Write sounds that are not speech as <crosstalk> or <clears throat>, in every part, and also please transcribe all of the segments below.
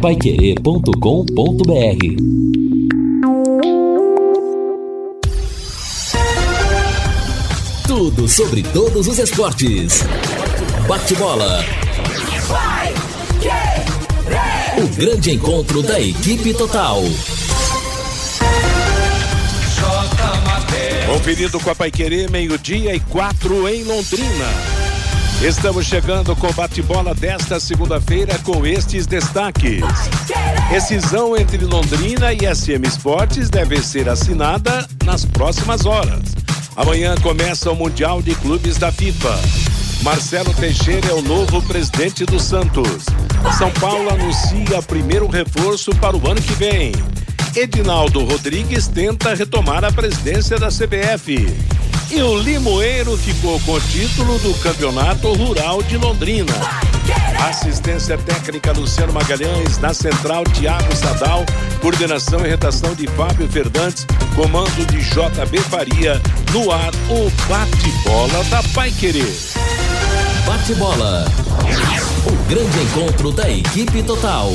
paiquerê.com.br Tudo sobre todos os esportes. Bate-bola. O grande encontro da equipe total. Conferido com a Paiquerê, meio-dia e quatro em Londrina. Estamos chegando com bate-bola desta segunda-feira com estes destaques. Decisão entre Londrina e SM Esportes deve ser assinada nas próximas horas. Amanhã começa o Mundial de Clubes da FIFA. Marcelo Teixeira é o novo presidente do Santos. São Paulo anuncia primeiro reforço para o ano que vem. Edinaldo Rodrigues tenta retomar a presidência da CBF. E o Limoeiro ficou com o título do Campeonato Rural de Londrina. Assistência técnica Luciano Magalhães, na central Tiago Sadal, coordenação e redação de Fábio Fernandes, comando de JB Faria, no ar o bate-bola da Pai Querer. Bate-bola. O grande encontro da equipe total.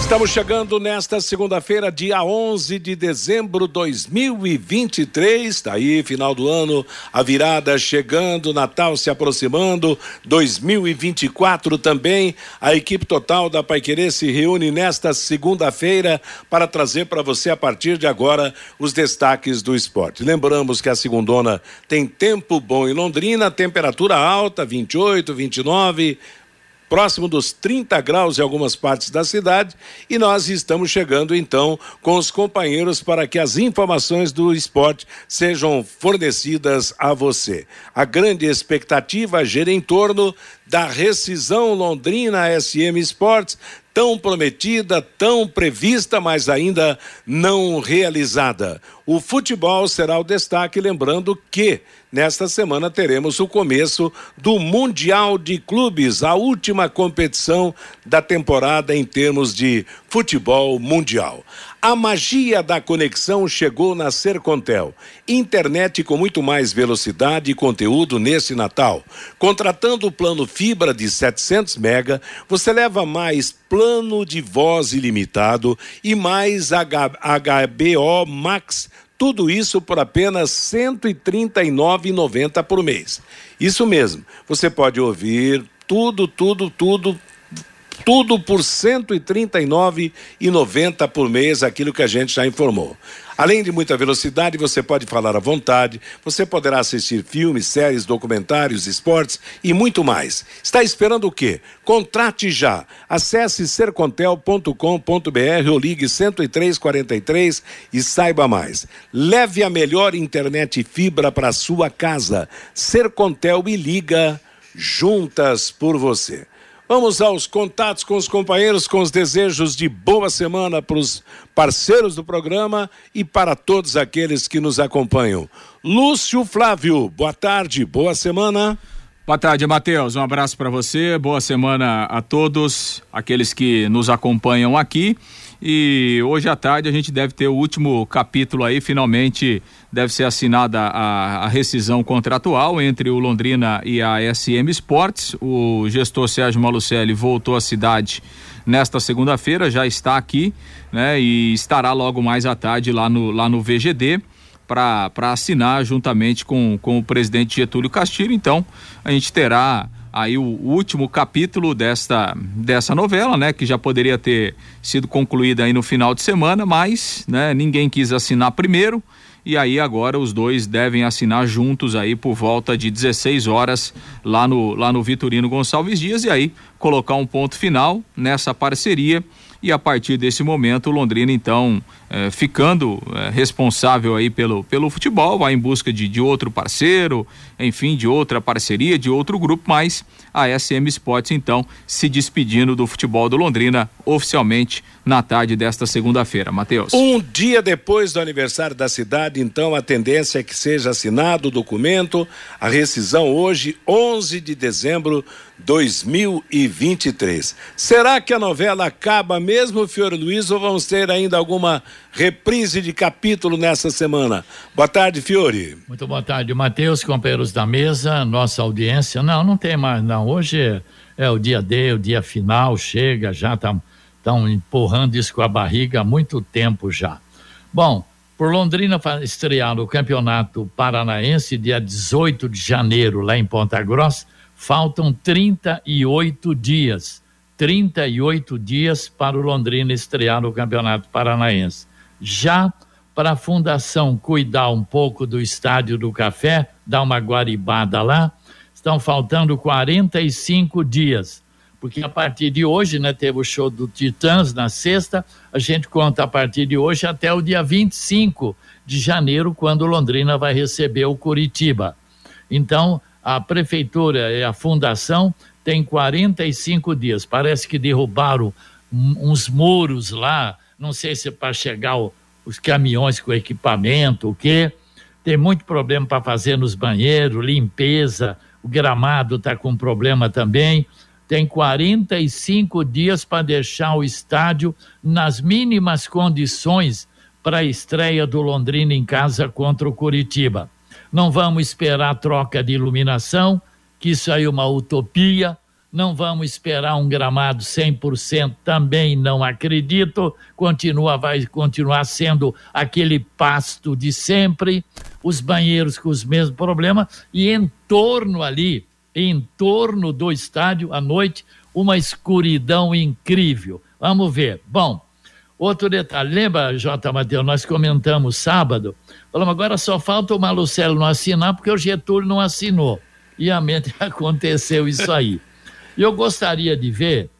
Estamos chegando nesta segunda-feira, dia 11 de dezembro de 2023. Está aí, final do ano, a virada chegando, Natal se aproximando, 2024 também. A equipe total da Paiquerê se reúne nesta segunda-feira para trazer para você, a partir de agora, os destaques do esporte. Lembramos que a segundona tem tempo bom em Londrina, temperatura alta, 28, 29 próximo dos 30 graus em algumas partes da cidade, e nós estamos chegando então com os companheiros para que as informações do esporte sejam fornecidas a você. A grande expectativa gira em torno da rescisão Londrina SM Esportes, tão prometida, tão prevista, mas ainda não realizada. O futebol será o destaque, lembrando que nesta semana teremos o começo do Mundial de Clubes, a última competição da temporada em termos de futebol mundial. A magia da conexão chegou na Sercontel. Internet com muito mais velocidade e conteúdo nesse Natal. Contratando o plano fibra de 700 mega, você leva mais plano de voz ilimitado e mais HBO Max tudo isso por apenas R$ 139,90 por mês. Isso mesmo, você pode ouvir tudo, tudo, tudo tudo por R$ 139,90 por mês, aquilo que a gente já informou. Além de muita velocidade, você pode falar à vontade, você poderá assistir filmes, séries, documentários, esportes e muito mais. Está esperando o quê? Contrate já. Acesse sercontel.com.br ou ligue 10343 e saiba mais. Leve a melhor internet fibra para sua casa. Sercontel e liga juntas por você. Vamos aos contatos com os companheiros, com os desejos de boa semana para os parceiros do programa e para todos aqueles que nos acompanham. Lúcio Flávio, boa tarde, boa semana. Boa tarde, Matheus. Um abraço para você. Boa semana a todos aqueles que nos acompanham aqui. E hoje à tarde a gente deve ter o último capítulo aí, finalmente deve ser assinada a, a, rescisão contratual entre o Londrina e a SM Sports. O gestor Sérgio Malucelli voltou à cidade nesta segunda-feira, já está aqui, né? E estará logo mais à tarde lá no, lá no VGD para assinar juntamente com, com o presidente Getúlio Castilho. Então, a gente terá aí o último capítulo desta dessa novela, né, que já poderia ter sido concluída aí no final de semana, mas, né, ninguém quis assinar primeiro. E aí agora os dois devem assinar juntos aí por volta de 16 horas lá no lá no Vitorino Gonçalves Dias. E aí colocar um ponto final nessa parceria. E a partir desse momento o Londrina então eh, ficando eh, responsável aí pelo, pelo futebol, vai em busca de, de outro parceiro, enfim, de outra parceria, de outro grupo, mas a SM Sports então se despedindo do futebol do Londrina oficialmente na tarde desta segunda-feira. Matheus. Um dia depois do aniversário da cidade, então a tendência é que seja assinado o documento, a rescisão hoje, 11 de dezembro 2023. Será que a novela acaba mesmo, Fiore Luiz, ou vamos ter ainda alguma reprise de capítulo nessa semana? Boa tarde, Fiore. Muito boa tarde, Matheus, companheiros da mesa, nossa audiência. Não, não tem mais, não. Hoje é o dia D, o dia final, chega, já estão empurrando isso com a barriga há muito tempo já. Bom, por Londrina estrear no Campeonato Paranaense, dia 18 de janeiro, lá em Ponta Grossa, faltam 38 dias. 38 dias para o Londrina estrear no Campeonato Paranaense. Já para a Fundação cuidar um pouco do Estádio do Café, dar uma guaribada lá, estão faltando 45 dias. Porque a partir de hoje, né, teve o show do Titãs na sexta, a gente conta a partir de hoje até o dia 25 de janeiro, quando Londrina vai receber o Curitiba. Então, a prefeitura e a fundação têm 45 dias. Parece que derrubaram uns muros lá, não sei se é para chegar o, os caminhões com equipamento, o quê. Tem muito problema para fazer nos banheiros, limpeza, o gramado está com problema também. Tem 45 dias para deixar o estádio nas mínimas condições para a estreia do Londrina em casa contra o Curitiba. Não vamos esperar troca de iluminação, que isso aí é uma utopia. Não vamos esperar um gramado 100%, também não acredito. Continua, vai continuar sendo aquele pasto de sempre, os banheiros com os mesmos problemas, e em torno ali, em torno do estádio, à noite, uma escuridão incrível. Vamos ver. Bom, outro detalhe, lembra, J. Mateus, nós comentamos sábado, falamos, agora só falta o Malucelo não assinar, porque o Getúlio não assinou. E a mente <laughs> aconteceu isso aí. E eu gostaria de ver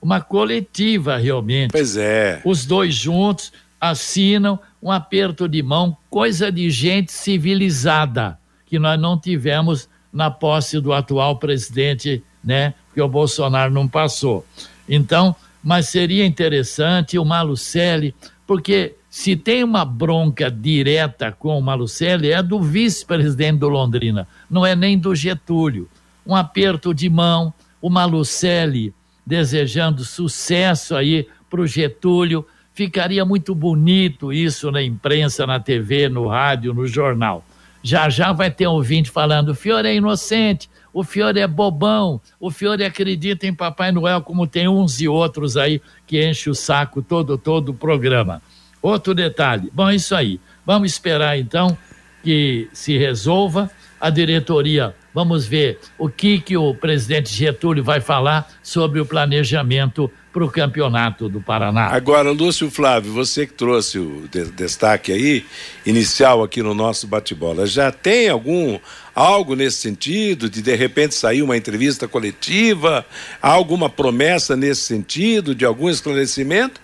uma coletiva realmente. Pois é. Os dois juntos assinam um aperto de mão, coisa de gente civilizada, que nós não tivemos na posse do atual presidente, né? Porque o Bolsonaro não passou. Então, mas seria interessante o Malucelli, porque se tem uma bronca direta com o Malucelli, é do vice-presidente do Londrina, não é nem do Getúlio. Um aperto de mão, o Malucelli desejando sucesso aí para o Getúlio. Ficaria muito bonito isso na imprensa, na TV, no rádio, no jornal. Já já vai ter ouvinte falando: o Fiore é inocente, o Fiore é bobão, o Fiore acredita em Papai Noel, como tem uns e outros aí que enche o saco todo, todo o programa. Outro detalhe. Bom, isso aí. Vamos esperar então que se resolva. A diretoria Vamos ver o que, que o presidente Getúlio vai falar sobre o planejamento para o campeonato do Paraná. Agora, Lúcio Flávio, você que trouxe o de destaque aí, inicial aqui no nosso bate-bola, já tem algum algo nesse sentido, de de repente sair uma entrevista coletiva, alguma promessa nesse sentido, de algum esclarecimento?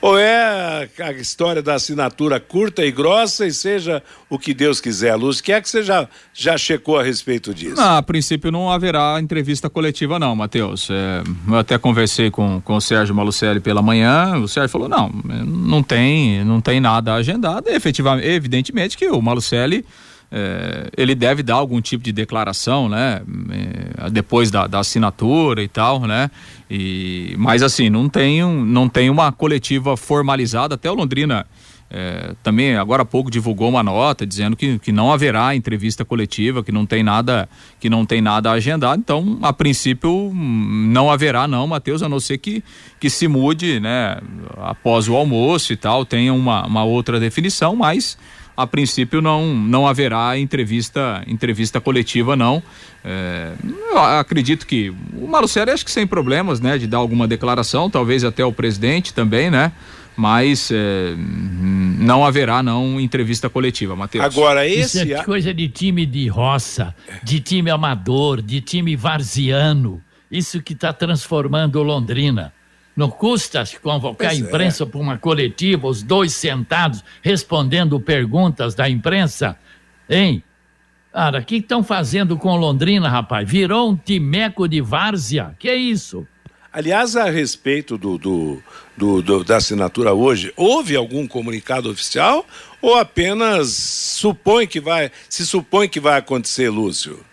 Ou é a história da assinatura curta e grossa e seja o que Deus quiser, Luz? que é que você já, já checou a respeito disso? Não, a princípio não haverá entrevista coletiva não, Matheus. É, eu até conversei com, com o Sérgio Malucelli pela manhã, o Sérgio falou, não, não tem, não tem nada agendado. E, efetivamente, evidentemente que o Malucelli é, ele deve dar algum tipo de declaração, né? É, depois da, da, assinatura e tal, né? E, mas assim, não tem, um, não tem uma coletiva formalizada, até o Londrina é, também agora há pouco divulgou uma nota dizendo que, que não haverá entrevista coletiva, que não tem nada, que não tem nada agendado. Então, a princípio, não haverá, não, Matheus, a não ser que, que se mude, né, após o almoço e tal, tenha uma, uma outra definição, mas a princípio não, não haverá entrevista entrevista coletiva não. É, eu acredito que o Malucelli acho que sem problemas, né, de dar alguma declaração, talvez até o presidente também, né? Mas é, não haverá não entrevista coletiva, Matheus. Agora esse Isso é coisa de time de roça, de time amador, de time varziano. Isso que está transformando Londrina. Não custa convocar pois a é. imprensa é. para uma coletiva, os dois sentados respondendo perguntas da imprensa, hein? Cara, o que estão fazendo com Londrina, rapaz? Virou um timeco de várzea. Que é isso? Aliás, a respeito do, do, do, do, da assinatura hoje, houve algum comunicado oficial ou apenas supõe que vai, se supõe que vai acontecer, Lúcio?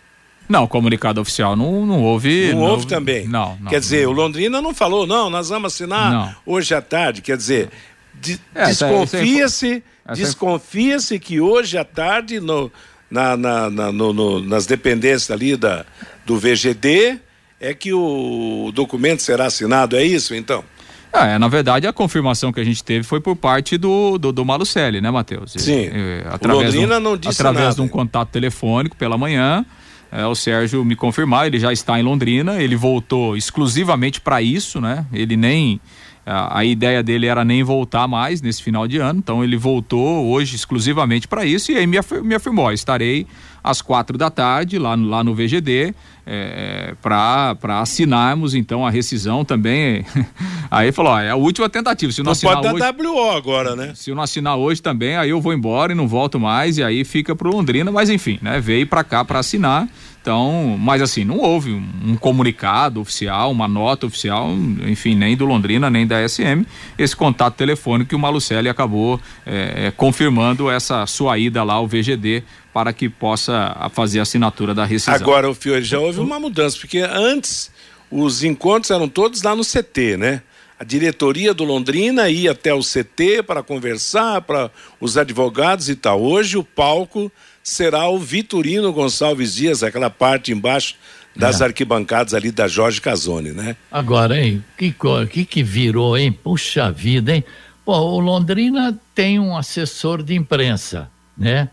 Não, comunicado oficial não, não houve. Não, não houve também. Não, não Quer dizer, não. o Londrina não falou, não, nós vamos assinar hoje à tarde. Quer dizer, de, é, desconfia-se, desconfia-se que hoje à tarde, no, na, na, na no, no, nas dependências ali da, do VGD, é que o documento será assinado, é isso então? É, na verdade, a confirmação que a gente teve foi por parte do, do, do Malucelli, né, Matheus? Sim. É, através o Londrina um, não disse Através nada. de um contato telefônico pela manhã, é, o Sérgio me confirmar, ele já está em Londrina, ele voltou exclusivamente para isso, né? Ele nem a, a, ideia dele era nem voltar mais nesse final de ano, então ele voltou hoje exclusivamente para isso e aí me, afir, me afirmou: estarei às quatro da tarde lá no, lá no VGD é, para assinarmos então a rescisão também. <laughs> aí falou: ó, é a última tentativa. Se não, não assinar pode dar hoje, WO agora, né? Se eu não assinar hoje também, aí eu vou embora e não volto mais e aí fica pro Londrina, mas enfim, né? Veio para cá para assinar. Então, mas assim, não houve um, comunicado oficial, uma nota oficial, enfim, nem do Londrina, nem da SM, esse contato telefônico que o Malucelli acabou é, confirmando essa sua ida lá ao VGD para que possa fazer a assinatura da rescisão. Agora, o Fiore, já houve uma mudança, porque antes os encontros eram todos lá no CT, né? A diretoria do Londrina ia até o CT para conversar, para os advogados e tal. Hoje o palco será o Vitorino Gonçalves Dias, aquela parte embaixo das é. arquibancadas ali da Jorge Casone, né? Agora, hein? Que, que que virou, hein? Puxa vida, hein? Pô, o Londrina tem um assessor de imprensa, né?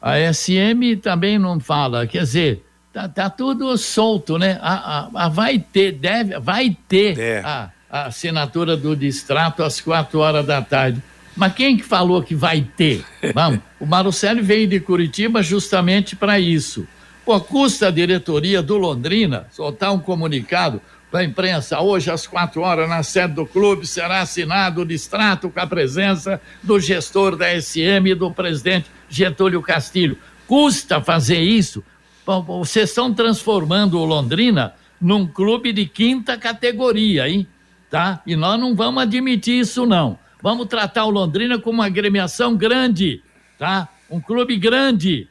A SM também não fala, quer dizer, tá, tá tudo solto, né? A, a, a vai ter, deve, vai ter é. a, a assinatura do distrato às quatro horas da tarde. Mas quem que falou que vai ter? Vamos, o Marucelli veio de Curitiba justamente para isso. Pô, custa a diretoria do Londrina soltar um comunicado para a imprensa hoje às quatro horas na sede do clube será assinado o distrato com a presença do gestor da SM e do presidente Getúlio Castilho. Custa fazer isso? Vocês estão transformando o Londrina num clube de quinta categoria, hein? Tá? E nós não vamos admitir isso, não. Vamos tratar o Londrina como uma agremiação grande, tá? Um clube grande.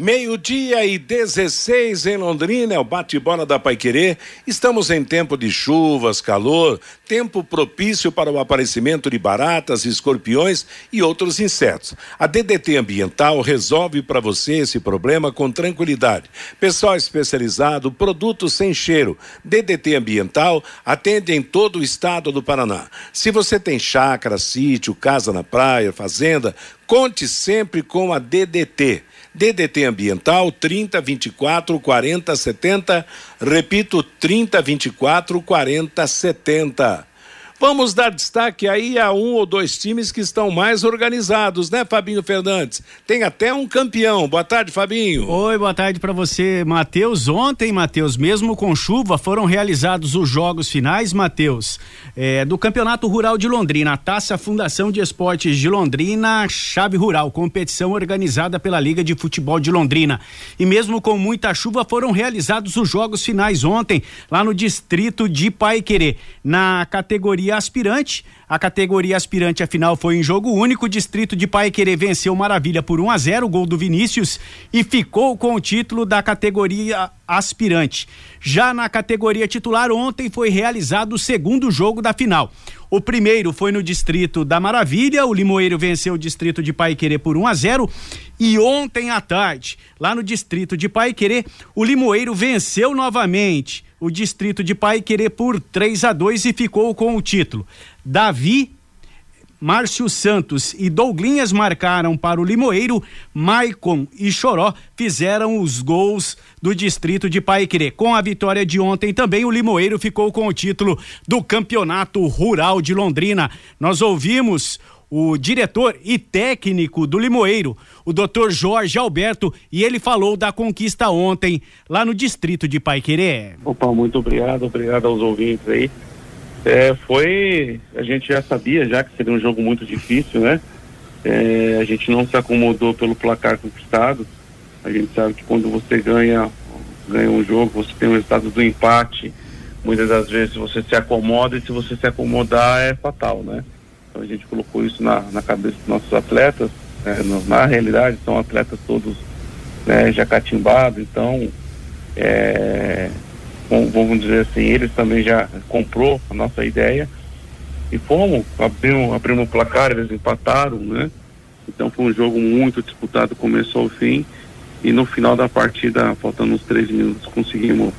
Meio-dia e 16 em Londrina, é o bate-bola da Paiquerê. Estamos em tempo de chuvas, calor, tempo propício para o aparecimento de baratas, escorpiões e outros insetos. A DDT Ambiental resolve para você esse problema com tranquilidade. Pessoal especializado, produtos sem cheiro. DDT Ambiental atende em todo o estado do Paraná. Se você tem chácara, sítio, casa na praia, fazenda, conte sempre com a DDT. DDT Ambiental 30 24 40 70. Repito, 30 24 40 70. Vamos dar destaque aí a um ou dois times que estão mais organizados, né, Fabinho Fernandes? Tem até um campeão. Boa tarde, Fabinho. Oi, boa tarde para você, Matheus. Ontem, Matheus, mesmo com chuva, foram realizados os jogos finais, Matheus, é, do Campeonato Rural de Londrina, a Taça Fundação de Esportes de Londrina, Chave Rural, competição organizada pela Liga de Futebol de Londrina. E mesmo com muita chuva, foram realizados os jogos finais ontem, lá no distrito de Paiquerê, na categoria aspirante. A categoria aspirante, afinal, foi em jogo único. O distrito de Paiquerê venceu Maravilha por 1 a 0 gol do Vinícius, e ficou com o título da categoria aspirante. Já na categoria titular, ontem foi realizado o segundo jogo da final. O primeiro foi no distrito da Maravilha, o Limoeiro venceu o distrito de Paiquerê por 1 a 0 e ontem à tarde, lá no distrito de Paiquerê, o Limoeiro venceu novamente o distrito de Paiquerê por 3 a 2 e ficou com o título. Davi Márcio Santos e Douglinhas marcaram para o Limoeiro, Maicon e Choró fizeram os gols do distrito de Paiquerê. Com a vitória de ontem também, o Limoeiro ficou com o título do Campeonato Rural de Londrina. Nós ouvimos o diretor e técnico do Limoeiro, o doutor Jorge Alberto, e ele falou da conquista ontem lá no distrito de Paiquerê. Opa, muito obrigado, obrigado aos ouvintes aí. É, foi. A gente já sabia já que seria um jogo muito difícil, né? É, a gente não se acomodou pelo placar conquistado. A gente sabe que quando você ganha, ganha um jogo, você tem o resultado do empate. Muitas das vezes você se acomoda e se você se acomodar é fatal, né? Então a gente colocou isso na, na cabeça dos nossos atletas. Né? Na realidade, são atletas todos né, já catimbados, então é, vamos dizer assim, eles também já comprou a nossa ideia e fomos, abrimos, abrimos o placar, eles empataram, né? Então foi um jogo muito disputado, começou ao fim e no final da partida, faltando uns três minutos, conseguimos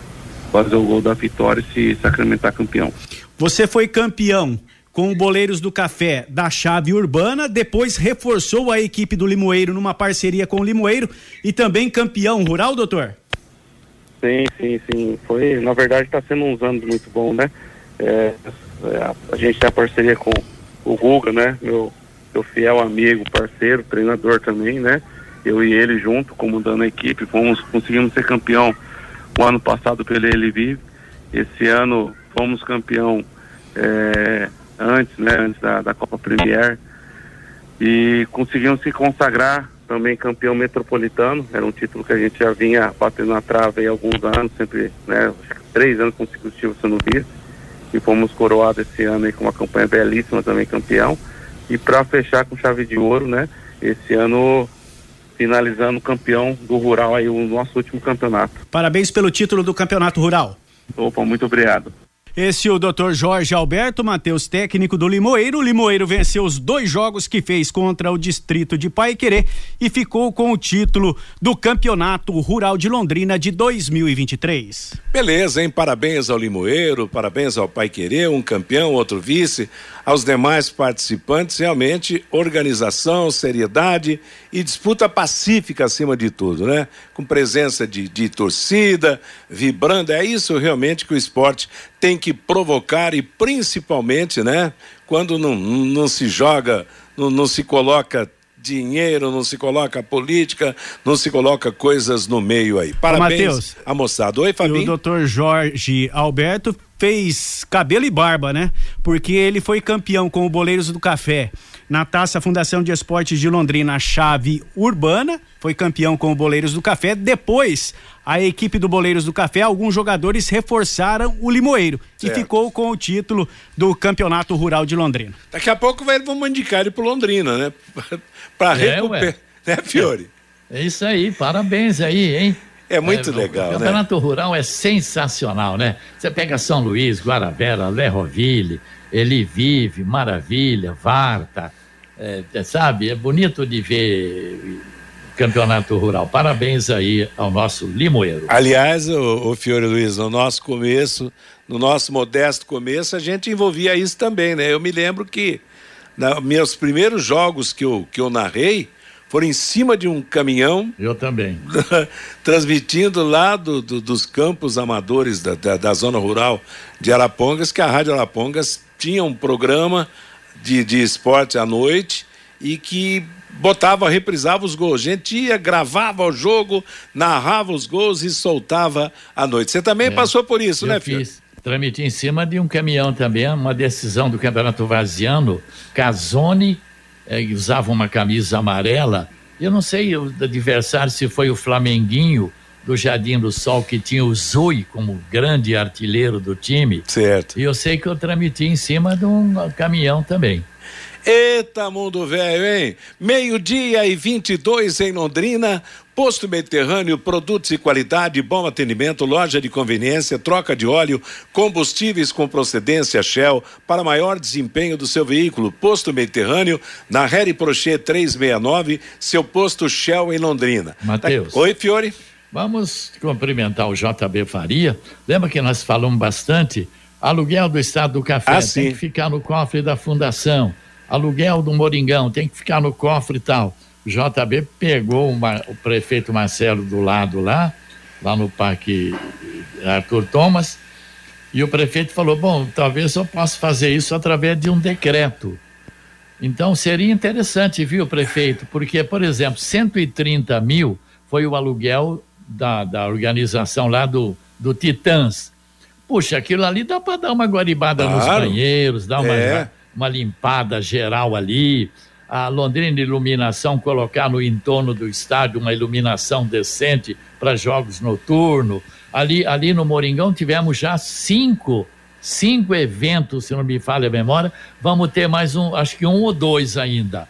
fazer o gol da vitória e se sacramentar campeão. Você foi campeão com Boleiros do Café da Chave Urbana, depois reforçou a equipe do Limoeiro numa parceria com o Limoeiro e também campeão rural, doutor? Sim, sim, sim. Foi, na verdade, está sendo uns anos muito bom, né? É, é, a gente tem a parceria com o Guga, né? Meu, meu fiel amigo, parceiro, treinador também, né? Eu e ele junto, comandando a equipe, fomos, conseguimos ser campeão o ano passado pelo Ele Vive. Esse ano fomos campeão é, antes, né? Antes da, da Copa Premier. E conseguimos se consagrar também campeão metropolitano. Era um título que a gente já vinha batendo na trave há alguns anos, sempre, né? Três anos consecutivos sendo vice. E fomos coroados esse ano aí com uma campanha belíssima também campeão. E para fechar com chave de ouro, né? Esse ano finalizando campeão do Rural aí, o nosso último campeonato. Parabéns pelo título do Campeonato Rural. Opa, muito obrigado. Esse é o Dr. Jorge Alberto Matheus, técnico do Limoeiro. O Limoeiro venceu os dois jogos que fez contra o distrito de Paiquerê e ficou com o título do Campeonato Rural de Londrina de 2023. Beleza, hein? Parabéns ao Limoeiro, parabéns ao Paiquerê, um campeão, outro vice, aos demais participantes. Realmente, organização, seriedade e disputa pacífica acima de tudo, né? Com presença de, de torcida, vibrando. É isso realmente que o esporte tem que provocar e principalmente, né? Quando não, não se joga, não, não se coloca dinheiro, não se coloca política, não se coloca coisas no meio aí. Parabéns a moçada. Oi, Fabinho. o doutor Jorge Alberto fez cabelo e barba, né? Porque ele foi campeão com o Boleiros do Café na Taça Fundação de Esportes de Londrina, chave urbana, foi campeão com o Boleiros do Café. Depois, a equipe do Boleiros do Café, alguns jogadores reforçaram o Limoeiro certo. e ficou com o título do Campeonato Rural de Londrina. Daqui a pouco vai, vamos indicar ele pro Londrina, né? <laughs> Para é, recuperar, né, Fiore? É, é isso aí, parabéns aí, hein? É muito é, legal, o, o Campeonato né? Rural é sensacional, né? Você pega São Luís, Guaravera, Lerroville, Ele Vive, Maravilha, Varta, é, sabe? É bonito de ver campeonato rural. Parabéns aí ao nosso limoeiro. Aliás, o, o Fiore Luiz, no nosso começo, no nosso modesto começo, a gente envolvia isso também, né? Eu me lembro que na, meus primeiros jogos que eu, que eu narrei foram em cima de um caminhão. Eu também. <laughs> transmitindo lá do, do, dos campos amadores da, da, da, zona rural de Arapongas, que a Rádio Arapongas tinha um programa de, de esporte à noite e que botava, reprisava os gols. A gente ia, gravava o jogo, narrava os gols e soltava à noite. Você também é, passou por isso, né, filho? Fiz. Tramite em cima de um caminhão também, uma decisão do Campeonato Vaziano. Casone é, usava uma camisa amarela. Eu não sei o adversário se foi o Flamenguinho do Jardim do Sol, que tinha o Zui como grande artilheiro do time. Certo. E eu sei que eu tramiti em cima de um caminhão também. Eita, mundo velho, hein? Meio-dia e 22 em Londrina. Posto Mediterrâneo, produtos de qualidade, bom atendimento, loja de conveniência, troca de óleo, combustíveis com procedência Shell para maior desempenho do seu veículo. Posto Mediterrâneo, na Harry Prochet 369, seu posto Shell em Londrina. Matheus. Oi, Fiore. Vamos cumprimentar o JB Faria. Lembra que nós falamos bastante? Aluguel do Estado do Café ah, tem que ficar no cofre da fundação. Aluguel do Moringão tem que ficar no cofre e tal. O JB pegou uma, o prefeito Marcelo do lado lá, lá no Parque Arthur Thomas, e o prefeito falou: bom, talvez eu possa fazer isso através de um decreto. Então seria interessante, viu, prefeito? Porque, por exemplo, 130 mil foi o aluguel da, da organização lá do, do Titãs. Puxa, aquilo ali dá para dar uma guaribada claro. nos banheiros, dar uma, é. uma limpada geral ali. A Londrina Iluminação colocar no entorno do estádio uma iluminação decente para jogos noturnos. Ali, ali no Moringão tivemos já cinco, cinco eventos, se não me falha a memória. Vamos ter mais um, acho que um ou dois ainda.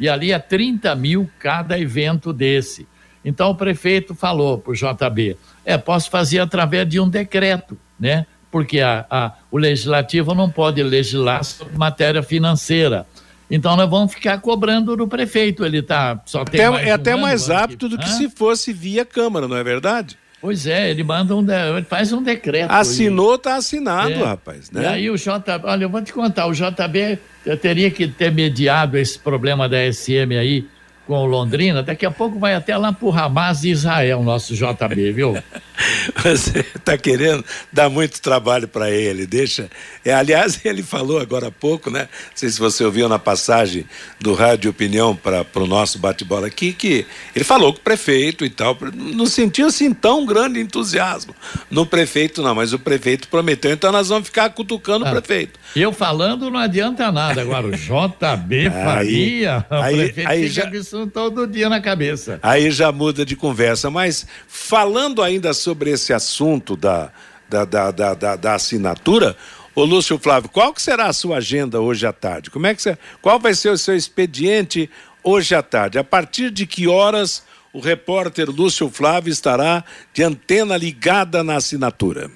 E ali é 30 mil cada evento desse. Então o prefeito falou para o JB: é, posso fazer através de um decreto, né? Porque a, a, o legislativo não pode legislar sobre matéria financeira. Então nós vamos ficar cobrando do prefeito. Ele tá só tem até, É um até mais apto do que Hã? se fosse via Câmara, não é verdade? Pois é, ele manda um, ele faz um decreto. Assinou, tá assinado, é. rapaz. Né? E aí o JB, olha, eu vou te contar, o JB teria que ter mediado esse problema da SM aí com o Londrina, daqui a pouco vai até lá pro Hamas de Israel, nosso JB, viu? <laughs> Você está querendo dar muito trabalho para ele, deixa. É, aliás, <laughs> ele falou agora há pouco, né? Não sei se você ouviu na passagem do Rádio Opinião para o nosso bate-bola aqui, que ele falou com o prefeito e tal, não sentiu assim tão grande entusiasmo no prefeito, não, mas o prefeito prometeu, então nós vamos ficar cutucando ah, o prefeito. Eu falando não adianta nada, agora o JB <laughs> Faria, aí, o prefeito aí fica já, isso todo dia na cabeça. Aí já muda de conversa, mas falando ainda sobre esse assunto da, da, da, da, da, da assinatura, Ô Lúcio Flávio, qual que será a sua agenda hoje à tarde? Como é que você, qual vai ser o seu expediente hoje à tarde? A partir de que horas o repórter Lúcio Flávio estará de antena ligada na assinatura?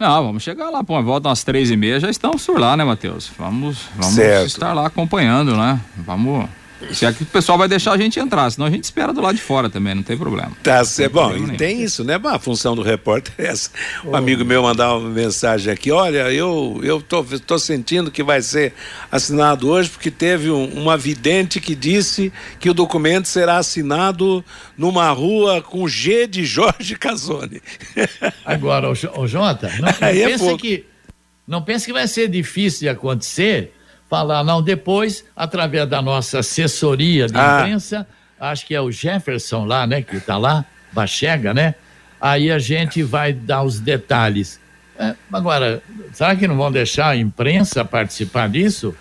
Não, vamos chegar lá, pô, volta umas três e meia, já estamos por lá, né, Matheus? Vamos, vamos estar lá acompanhando, né? Vamos se é que o pessoal vai deixar a gente entrar, senão a gente espera do lado de fora também, não tem problema. Tá, é bom, e tem isso, né? a função do repórter é essa. Um oh. amigo meu mandar uma mensagem aqui, olha, eu eu tô, tô sentindo que vai ser assinado hoje porque teve um, uma vidente que disse que o documento será assinado numa rua com G de Jorge Casoni. <laughs> Agora, o, o Jota, não, não é pense que não pense que vai ser difícil de acontecer falar, não, depois, através da nossa assessoria de ah. imprensa, acho que é o Jefferson lá, né, que está lá, Bachega, né? Aí a gente vai dar os detalhes. É, agora, será que não vão deixar a imprensa participar disso?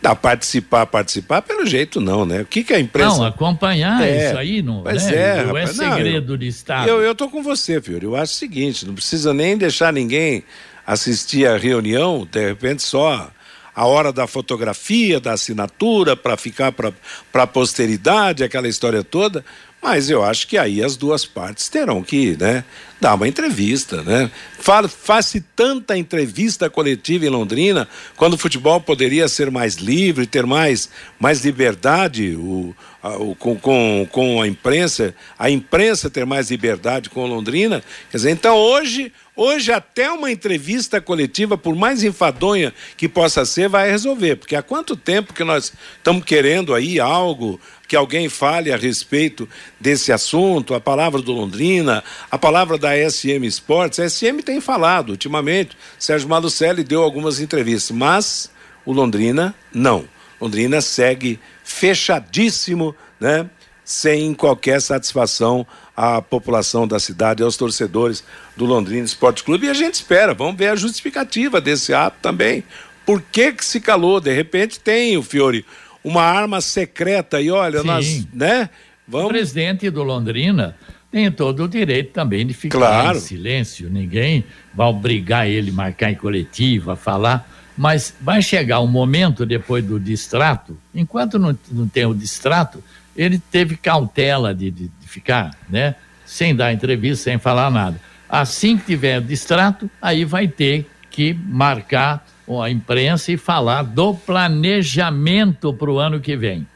Dá participar, participar, pelo jeito não, né? O que que a imprensa... Não, acompanhar é, isso aí, não, pois né? é, não é segredo não, eu, de Estado. Eu, eu tô com você, Fiore, eu acho o seguinte, não precisa nem deixar ninguém assistir a reunião, de repente só a hora da fotografia, da assinatura, para ficar para a posteridade, aquela história toda. Mas eu acho que aí as duas partes terão que né, dar uma entrevista. Né? Faz-se tanta entrevista coletiva em Londrina, quando o futebol poderia ser mais livre, ter mais, mais liberdade o, a, o, com, com, com a imprensa, a imprensa ter mais liberdade com Londrina. Quer dizer, então hoje Hoje, até uma entrevista coletiva, por mais enfadonha que possa ser, vai resolver. Porque há quanto tempo que nós estamos querendo aí algo, que alguém fale a respeito desse assunto, a palavra do Londrina, a palavra da SM Sports. A SM tem falado ultimamente, Sérgio Malucelli deu algumas entrevistas, mas o Londrina não. Londrina segue fechadíssimo, né? Sem qualquer satisfação à população da cidade, aos torcedores do Londrina Esporte Clube. E a gente espera, vamos ver a justificativa desse ato também. Por que que se calou? De repente tem o Fiore uma arma secreta e olha, Sim. nós, né? Vamos... O presidente do Londrina tem todo o direito também de ficar claro. em silêncio. Ninguém vai obrigar ele a marcar em coletiva, falar. Mas vai chegar um momento depois do distrato, enquanto não, não tem o distrato, ele teve cautela de, de, de ficar, né? Sem dar entrevista, sem falar nada. Assim que tiver distrato, aí vai ter que marcar a imprensa e falar do planejamento para o ano que vem.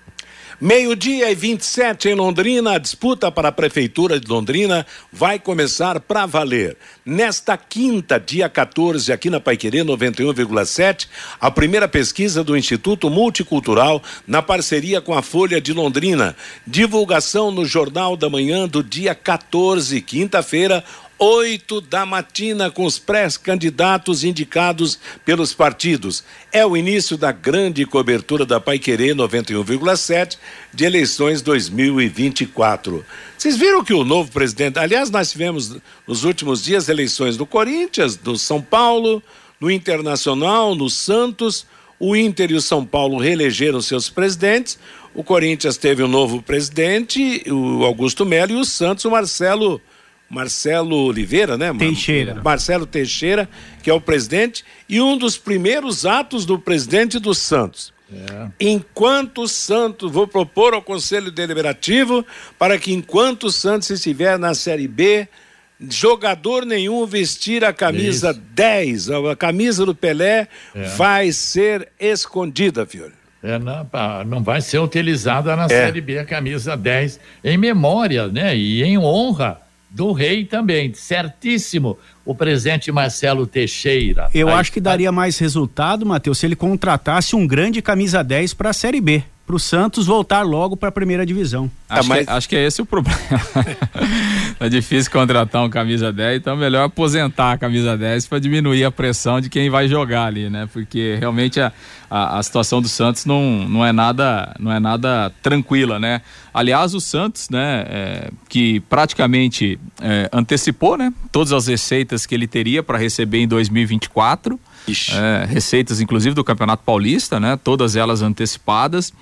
Meio-dia e 27 em Londrina, a disputa para a Prefeitura de Londrina vai começar para valer. Nesta quinta, dia 14, aqui na Paiquerê 91,7, a primeira pesquisa do Instituto Multicultural na parceria com a Folha de Londrina. Divulgação no Jornal da Manhã do dia 14, quinta-feira, 8 da matina com os pré-candidatos indicados pelos partidos. É o início da grande cobertura da Paiquerê 91,7 de eleições 2024. Vocês viram que o novo presidente, aliás, nós tivemos nos últimos dias eleições do Corinthians, do São Paulo, no Internacional, no Santos, o Inter e o São Paulo reelegeram seus presidentes. O Corinthians teve um novo presidente, o Augusto Melo, e o Santos, o Marcelo Marcelo Oliveira, né? Teixeira. Marcelo Teixeira, que é o presidente, e um dos primeiros atos do presidente do Santos. É. Enquanto o Santos, vou propor ao Conselho Deliberativo para que enquanto o Santos estiver na Série B, jogador nenhum vestir a camisa Isso. 10, a camisa do Pelé é. vai ser escondida, Fiore. É, não, não vai ser utilizada na é. Série B a camisa 10 em memória, né? E em honra do Rei também, certíssimo. O presidente Marcelo Teixeira. Eu Aí, acho que daria mais resultado, Matheus, se ele contratasse um grande camisa 10 para a Série B para o Santos voltar logo para a primeira divisão. Acho, mas... que, acho que é esse o problema. é <laughs> difícil contratar um camisa 10, então é melhor aposentar a camisa 10 para diminuir a pressão de quem vai jogar ali, né? Porque realmente a, a, a, situação do Santos não, não é nada não é nada tranquila, né? Aliás, o Santos, né, é, que praticamente é, antecipou, né, todas as receitas que ele teria para receber em 2024 é, receitas, inclusive do Campeonato Paulista, né? Todas elas antecipadas.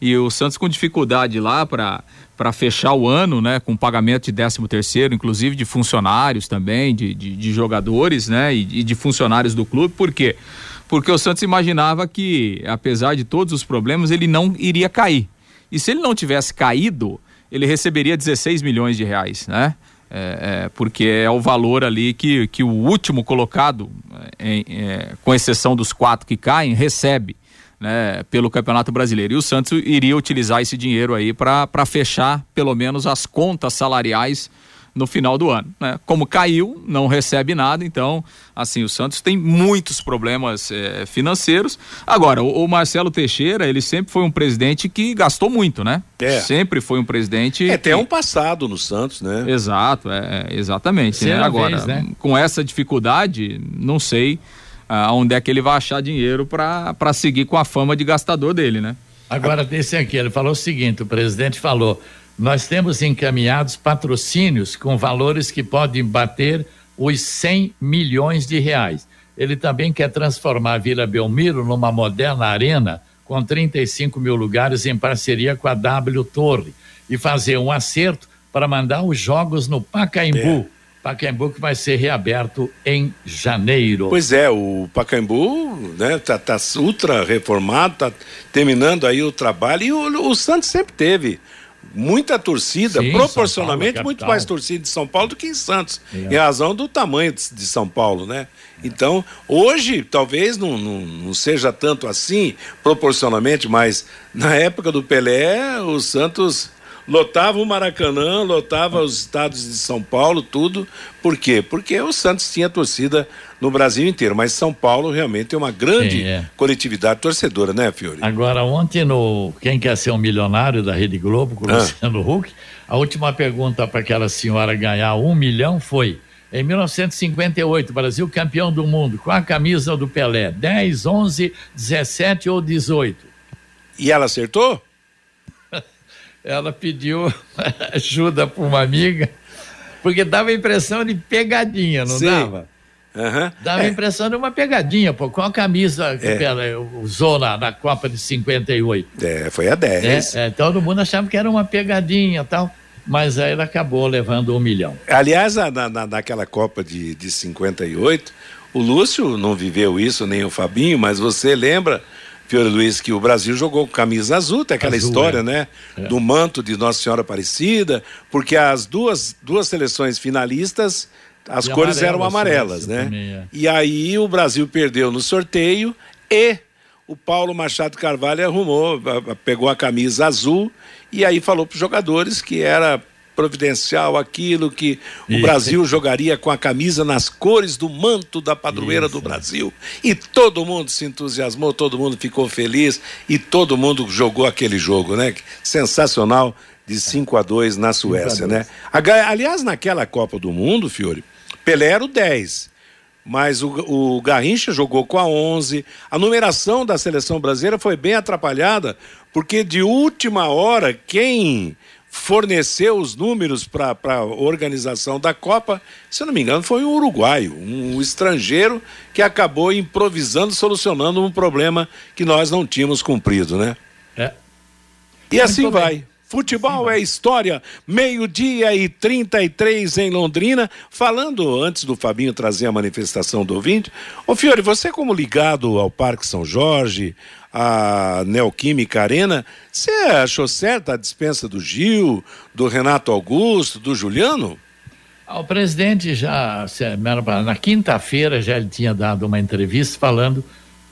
E o Santos com dificuldade lá para para fechar o ano, né, com pagamento de 13 terceiro, inclusive de funcionários também, de, de, de jogadores, né, e, e, de funcionários do clube, por quê? Porque o Santos imaginava que, apesar de todos os problemas, ele não iria cair. E se ele não tivesse caído, ele receberia 16 milhões de reais, né? É, é, porque é o valor ali que, que o último colocado, é, em, é, com exceção dos quatro que caem, recebe né, pelo Campeonato Brasileiro. E o Santos iria utilizar esse dinheiro aí para fechar pelo menos as contas salariais no final do ano. Né? Como caiu, não recebe nada, então, assim, o Santos tem muitos problemas é, financeiros. Agora, o, o, Marcelo Teixeira, ele sempre foi um presidente que gastou muito, né? É. Sempre foi um presidente. É, tem um passado no Santos, né? Exato, é, exatamente. Né? Agora, vez, né? com essa dificuldade, não sei aonde é que ele vai achar dinheiro para seguir com a fama de gastador dele, né? Agora, desse aqui, ele falou o seguinte: o presidente falou nós temos encaminhados patrocínios com valores que podem bater os 100 milhões de reais. Ele também quer transformar a Vila Belmiro numa moderna arena com 35 mil lugares em parceria com a W Torre e fazer um acerto para mandar os jogos no Pacaembu. É. Pacaembu que vai ser reaberto em janeiro. Pois é, o Pacaembu, né, tá, tá ultra reformado, tá terminando aí o trabalho e o, o Santos sempre teve muita torcida, Sim, proporcionalmente Paulo, muito mais torcida de São Paulo do que em Santos, é. em razão do tamanho de, São Paulo, né? Então, hoje, talvez não, não, não, seja tanto assim, proporcionalmente, mas na época do Pelé, o Santos lotava o Maracanã, lotava os estados de São Paulo, tudo. Por quê? Porque o Santos tinha torcida no Brasil inteiro, mas São Paulo realmente é uma grande Sim, é. coletividade torcedora, né, Fiore? Agora, ontem no Quem Quer Ser um Milionário da Rede Globo, com o ah. Luciano Huck, a última pergunta para aquela senhora ganhar um milhão foi. Em 1958, Brasil campeão do mundo, com a camisa do Pelé, 10, 11, 17 ou 18? E ela acertou? Ela pediu <laughs> ajuda para uma amiga, porque dava a impressão de pegadinha, não Sim. dava? Uhum. Dava a é. impressão de uma pegadinha, pô. Qual a camisa que é. ela usou na, na Copa de 58? É, foi a 10. É, é, todo mundo achava que era uma pegadinha tal, mas aí ela acabou levando um milhão. Aliás, na, na, naquela Copa de, de 58, o Lúcio não viveu isso, nem o Fabinho, mas você lembra Fiore Luiz, que o Brasil jogou com camisa azul, tem aquela azul, história, é. né? É. Do manto de Nossa Senhora Aparecida, porque as duas, duas seleções finalistas, as e cores eram amarelas, né? Também, é. E aí o Brasil perdeu no sorteio e o Paulo Machado Carvalho arrumou, pegou a camisa azul e aí falou para os jogadores que era providencial aquilo que o Brasil jogaria com a camisa nas cores do manto da padroeira Isso. do Brasil. E todo mundo se entusiasmou, todo mundo ficou feliz e todo mundo jogou aquele jogo, né? Sensacional de 5 a 2 na Suécia, né? Aliás, naquela Copa do Mundo, Fiore, Pelé era o 10 mas o, o Garrincha jogou com a 11. A numeração da seleção brasileira foi bem atrapalhada, porque de última hora, quem forneceu os números para a organização da Copa, se eu não me engano, foi um uruguaio, um estrangeiro que acabou improvisando, solucionando um problema que nós não tínhamos cumprido, né? É. E assim Muito vai. Futebol é história, meio-dia e 33 em Londrina. Falando antes do Fabinho trazer a manifestação do ouvinte, ô Fiore, você como ligado ao Parque São Jorge, a Neoquímica Arena, você achou certa a dispensa do Gil, do Renato Augusto, do Juliano? Ah, o presidente já, na quinta-feira, já ele tinha dado uma entrevista falando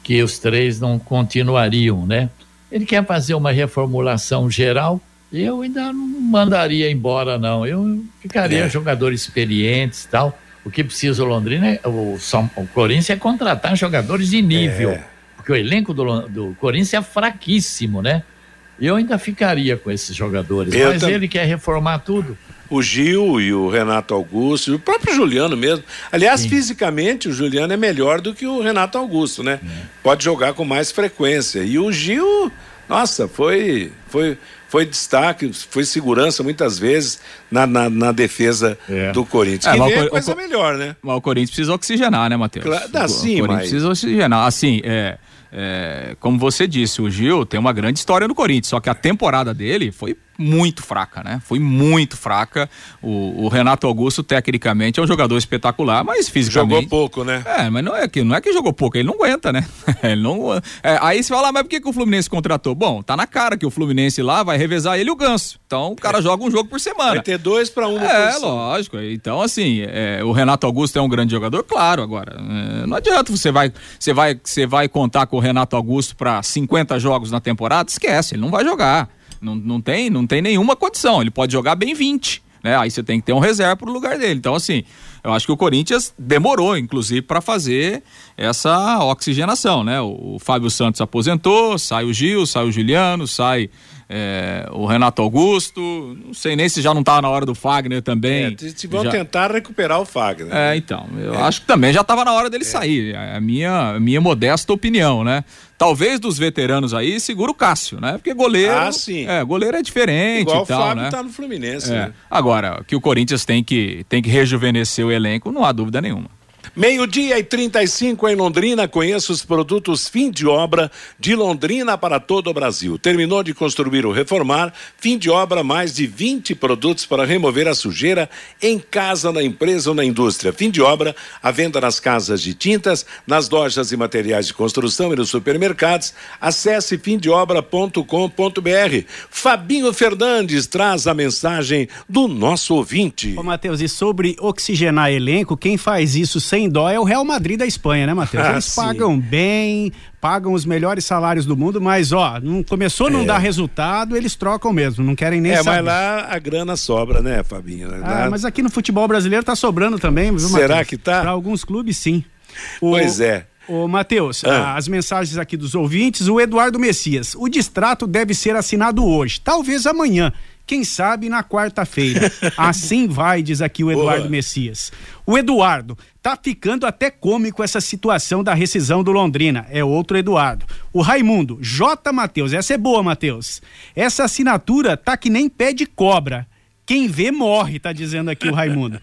que os três não continuariam, né? Ele quer fazer uma reformulação geral eu ainda não mandaria embora, não. Eu ficaria é. jogadores experientes e tal. O que precisa o Londrina, é, o, São, o Corinthians é contratar jogadores de nível. É. Porque o elenco do, do Corinthians é fraquíssimo, né? Eu ainda ficaria com esses jogadores, eu mas ele quer reformar tudo. O Gil e o Renato Augusto, o próprio Juliano mesmo. Aliás, Sim. fisicamente, o Juliano é melhor do que o Renato Augusto, né? É. Pode jogar com mais frequência. E o Gil, nossa, foi, foi, foi destaque, foi segurança muitas vezes na, na, na defesa é. do Corinthians. É, que é coisa o, melhor, né? Mas o Corinthians precisa oxigenar, né, Matheus? Claro, dá, o, sim, o Corinthians mas... precisa oxigenar. Assim, é é, como você disse, o Gil tem uma grande história no Corinthians, só que a temporada dele foi muito fraca, né? Foi muito fraca. O, o, Renato Augusto, tecnicamente, é um jogador espetacular, mas fisicamente. Jogou pouco, né? É, mas não é que, não é que jogou pouco, ele não aguenta, né? <laughs> ele não, é, aí você fala, ah, mas por que, que o Fluminense contratou? Bom, tá na cara que o Fluminense lá vai revezar ele e o Ganso. Então o cara é. joga um jogo por semana. Vai ter dois para um. É, posição. lógico. Então, assim, é, o Renato Augusto é um grande jogador, claro. Agora, é, não adianta você vai, você vai, você vai contar com o Renato Augusto para 50 jogos na temporada, esquece, ele não vai jogar. Não, não, tem, não tem nenhuma condição. Ele pode jogar bem 20. Né? Aí você tem que ter um reserva pro lugar dele. Então, assim, eu acho que o Corinthians demorou, inclusive, para fazer essa oxigenação, né? O, o, Fábio Santos aposentou, sai o Gil, sai o Juliano, sai é, o Renato Augusto, não sei nem se já não tá na hora do Fagner também. É, se vão já... tentar recuperar o Fagner. É, então, eu é. acho que também já estava na hora dele é. sair, é a minha, a minha modesta opinião, né? Talvez dos veteranos aí, segura o Cássio, né? Porque goleiro. Ah, sim. É, goleiro é diferente Igual e tal, o Fábio né? tá no Fluminense, é. né? Agora, que o Corinthians tem que, tem que rejuvenescer o elenco, não há dúvida nenhuma. Meio-dia e 35 em Londrina. Conheça os produtos fim de obra de Londrina para todo o Brasil. Terminou de construir ou reformar, fim de obra, mais de 20 produtos para remover a sujeira em casa, na empresa ou na indústria. Fim de obra, a venda nas casas de tintas, nas lojas e materiais de construção e nos supermercados. Acesse fimdeobra.com.br. Fabinho Fernandes traz a mensagem do nosso ouvinte. Ô, Matheus, e sobre oxigenar elenco, quem faz isso sem sem dó é o Real Madrid da Espanha, né, Matheus? Ah, Eles sim. pagam bem, pagam os melhores salários do mundo, mas ó, não começou a não é. dar resultado, eles trocam mesmo, não querem nem é, saber. É, mas lá a grana sobra, né, Fabinho? Ah, mas aqui no futebol brasileiro tá sobrando também, viu, Será Mateus? que tá? Para alguns clubes, sim. O... Pois é. Ô, Matheus, ah. as mensagens aqui dos ouvintes, o Eduardo Messias. O distrato deve ser assinado hoje, talvez amanhã quem sabe na quarta-feira. <laughs> Assim vai, diz aqui o Eduardo Boa. Messias. O Eduardo, tá ficando até cômico essa situação da rescisão do Londrina. É outro Eduardo. O Raimundo, J. Matheus, essa é boa, Matheus. Essa assinatura tá que nem pé de cobra. Quem vê morre, tá dizendo aqui o Raimundo.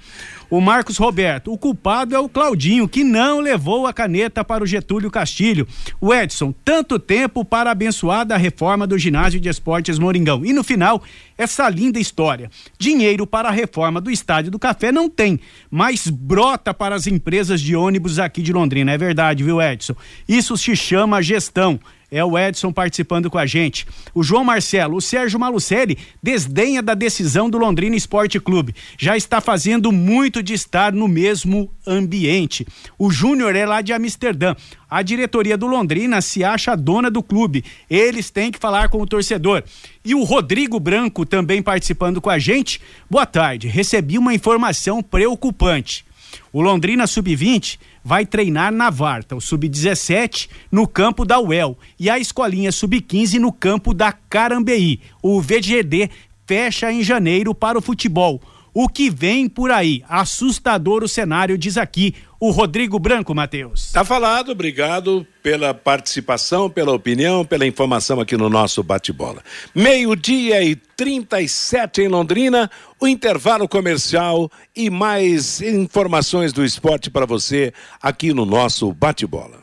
O Marcos Roberto, o culpado é o Claudinho, que não levou a caneta para o Getúlio Castilho. O Edson, tanto tempo para abençoar da reforma do ginásio de esportes Moringão. E no final, essa linda história. Dinheiro para a reforma do Estádio do Café não tem, mas brota para as empresas de ônibus aqui de Londrina. É verdade, viu, Edson? Isso se chama gestão é o Edson participando com a gente. O João Marcelo, o Sérgio Malucelli desdenha da decisão do Londrina Esporte Clube. Já está fazendo muito de estar no mesmo ambiente. O Júnior é lá de Amsterdã. A diretoria do Londrina se acha dona do clube. Eles têm que falar com o torcedor. E o Rodrigo Branco também participando com a gente. Boa tarde. Recebi uma informação preocupante. O Londrina Sub-20 vai treinar na Varta, o Sub-17 no campo da UEL e a escolinha Sub-15 no campo da Carambeí. O VGD fecha em janeiro para o futebol. O que vem por aí? Assustador o cenário, diz aqui o Rodrigo Branco, Matheus. Tá falado, obrigado pela participação, pela opinião, pela informação aqui no nosso bate-bola. Meio-dia e 37 em Londrina, o intervalo comercial e mais informações do esporte para você aqui no nosso bate-bola.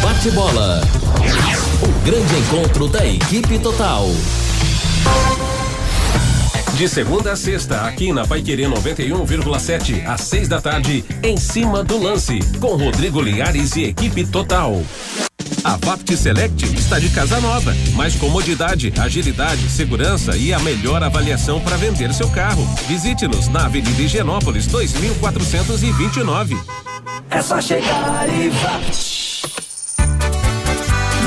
Bate-bola. O grande encontro da equipe total. De segunda a sexta, aqui na Paiquerê 91,7, às seis da tarde, em cima do lance, com Rodrigo Linhares e equipe total. A Vapt Select está de casa nova, mais comodidade, agilidade, segurança e a melhor avaliação para vender seu carro. Visite-nos na Avenida Higienópolis 2429. É só chegar e Vapt.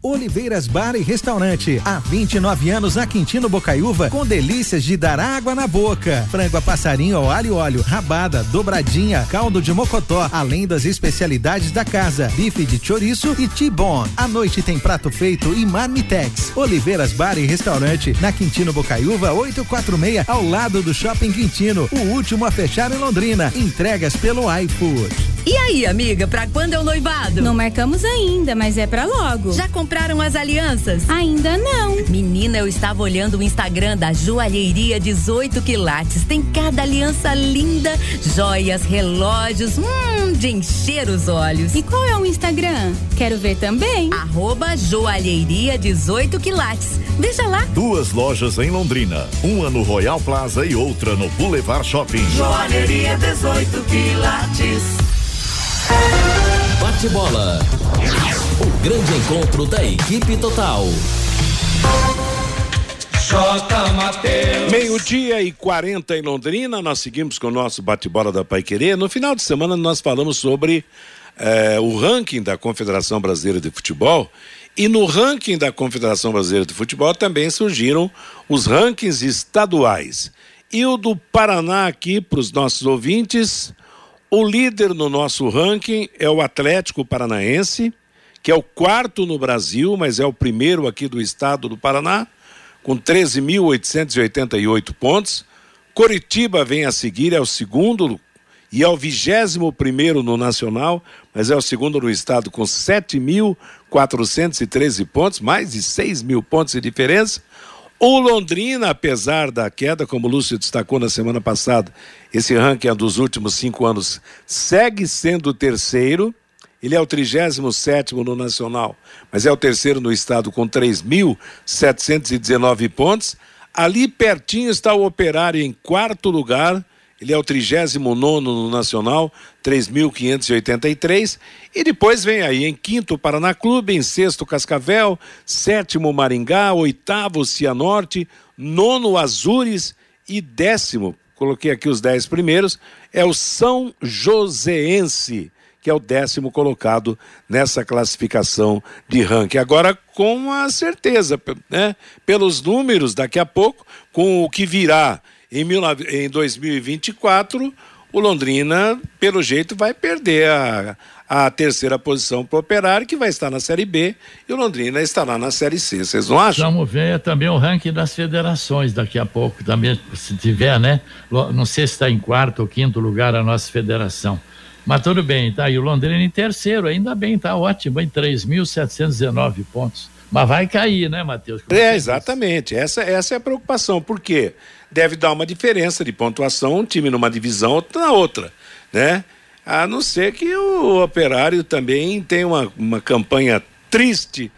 Oliveiras Bar e Restaurante. Há 29 anos na Quintino Bocaiúva, com delícias de dar água na boca. Frango a passarinho ao alho e óleo, rabada, dobradinha, caldo de mocotó, além das especialidades da casa, bife de chouriço e T-bone. À noite tem prato feito e marmitex. Oliveiras Bar e Restaurante, na Quintino Bocaiúva 846, ao lado do Shopping Quintino, o último a fechar em Londrina. Entregas pelo iFood. E aí, amiga, pra quando é o noivado? Não marcamos ainda, mas é pra logo. Já compraram as alianças? Ainda não. Menina, eu estava olhando o Instagram da Joalheria 18 Quilates. Tem cada aliança linda, joias, relógios, hum, de encher os olhos. E qual é o Instagram? Quero ver também. Arroba Joalheria 18 Quilates. Veja lá. Duas lojas em Londrina, uma no Royal Plaza e outra no Boulevard Shopping. Joalheria 18 Quilates. Bate bola. O grande encontro da equipe total. Meio-dia e 40 em Londrina, nós seguimos com o nosso bate-bola da Pai Querer. No final de semana nós falamos sobre eh, o ranking da Confederação Brasileira de Futebol. E no ranking da Confederação Brasileira de Futebol também surgiram os rankings estaduais. E o do Paraná aqui para os nossos ouvintes, o líder no nosso ranking é o Atlético Paranaense, que é o quarto no Brasil, mas é o primeiro aqui do estado do Paraná, com 13.888 pontos. Coritiba vem a seguir, é o segundo e é o vigésimo primeiro no Nacional, mas é o segundo no estado com 7.413 pontos, mais de 6 mil pontos de diferença. O Londrina, apesar da queda, como o Lúcio destacou na semana passada, esse ranking dos últimos cinco anos segue sendo o terceiro. Ele é o 37 no Nacional, mas é o terceiro no estado com 3.719 pontos. Ali pertinho está o Operário em quarto lugar. Ele é o 39 no Nacional, 3.583. E depois vem aí em quinto Paraná Clube, em sexto Cascavel, sétimo Maringá, oitavo Cianorte, nono Azures e décimo, coloquei aqui os dez primeiros, é o São Joséense que é o décimo colocado nessa classificação de ranking. Agora, com a certeza, né? Pelos números, daqui a pouco, com o que virá em, em 2024, o Londrina, pelo jeito, vai perder a, a terceira posição para o Operário, que vai estar na Série B, e o Londrina estará na Série C. Vocês não acham? Vamos ver também o ranking das federações daqui a pouco, também, se tiver, né? Não sei se está em quarto ou quinto lugar a nossa federação. Mas tudo bem, tá? E o Londrina em terceiro, ainda bem, tá ótimo, em 3.719 pontos. Mas vai cair, né, Matheus? É, exatamente. Essa, essa é a preocupação. Por quê? Deve dar uma diferença de pontuação, um time numa divisão, outro na outra, né? A não ser que o operário também tenha uma, uma campanha triste,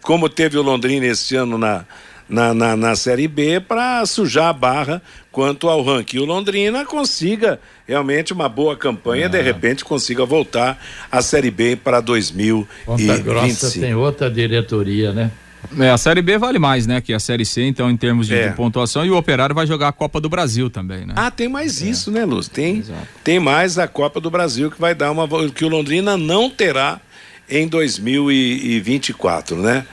como teve o Londrina esse ano na, na, na, na Série B para sujar a barra quanto ao ranking. O Londrina consiga realmente uma boa campanha, de repente consiga voltar à Série B para 2025. Ponta Grossa tem outra diretoria, né? É, a Série B vale mais, né? Que a Série C, então, em termos de, é. de, pontuação, e o Operário vai jogar a Copa do Brasil também, né? Ah, tem mais é. isso, né, Luz? Tem, tem mais a Copa do Brasil que vai dar uma. que o Londrina não terá em 2024, né?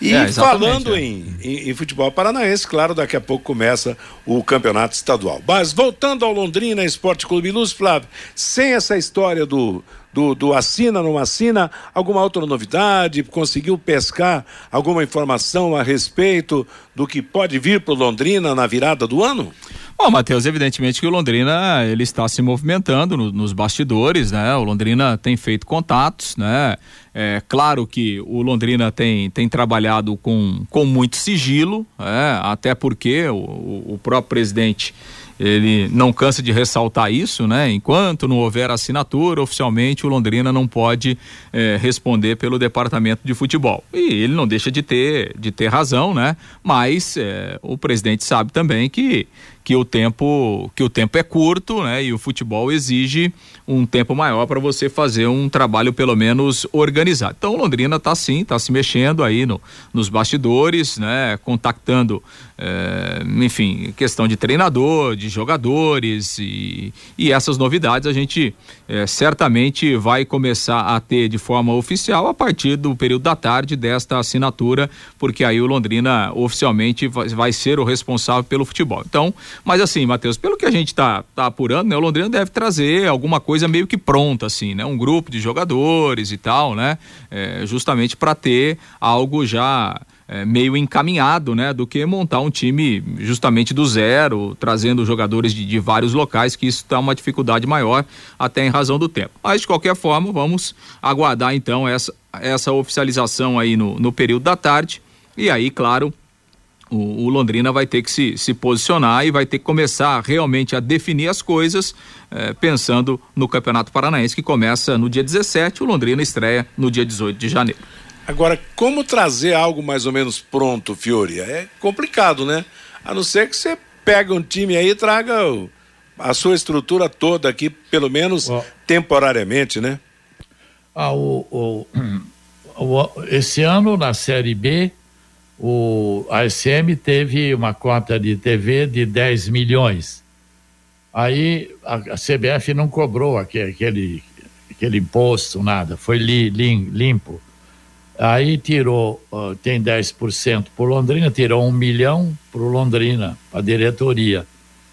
E é, falando é. em, em, em, futebol paranaense, claro, daqui a pouco começa o campeonato estadual. Mas voltando ao Londrina Esporte Clube Luz, Flávio, sem essa história do, do, do assina, não assina, alguma outra novidade? Conseguiu pescar alguma informação a respeito do que pode vir para o Londrina na virada do ano? Bom, Matheus, evidentemente que o Londrina ele está se movimentando no, nos bastidores, né? O Londrina tem feito contatos, né? É claro que o Londrina tem, tem trabalhado com, com muito sigilo, é, até porque o, o próprio presidente ele não cansa de ressaltar isso, né? Enquanto não houver assinatura oficialmente, o Londrina não pode é, responder pelo departamento de futebol. E ele não deixa de ter, de ter razão, né? Mas é, o presidente sabe também que que o tempo que o tempo é curto, né? E o futebol exige um tempo maior para você fazer um trabalho pelo menos organizado. Então Londrina está sim, está se mexendo aí no, nos bastidores, né? Contactando, é, enfim, questão de treinador, de jogadores e, e essas novidades a gente é, certamente vai começar a ter de forma oficial a partir do período da tarde desta assinatura, porque aí o Londrina oficialmente vai, vai ser o responsável pelo futebol. Então, mas assim, Matheus, pelo que a gente está tá apurando, né? O Londrina deve trazer alguma coisa meio que pronta, assim, né? Um grupo de jogadores e tal, né? É, justamente para ter algo já é, meio encaminhado, né, do que montar um time justamente do zero, trazendo jogadores de, de vários locais, que isso está uma dificuldade maior, até em razão do tempo. Mas de qualquer forma, vamos aguardar então essa, essa oficialização aí no, no período da tarde. E aí, claro, o, o, Londrina vai ter que se, se posicionar e vai ter que começar realmente a definir as coisas, eh, pensando no Campeonato Paranaense, que começa no dia 17, o Londrina estreia no dia 18 de janeiro. Agora, como trazer algo mais ou menos pronto, Fiori? É complicado, né? A não ser que você pega um time aí e traga o, a sua estrutura toda aqui, pelo menos oh. temporariamente, né? Ah, o, o, <clears throat> o, esse ano, na Série B, o ASM teve uma cota de TV de 10 milhões. Aí a, a CBF não cobrou aquele, aquele, aquele imposto, nada, foi li, lim, limpo. Aí tirou, uh, tem 10% por Londrina, tirou um milhão para Londrina, para a diretoria.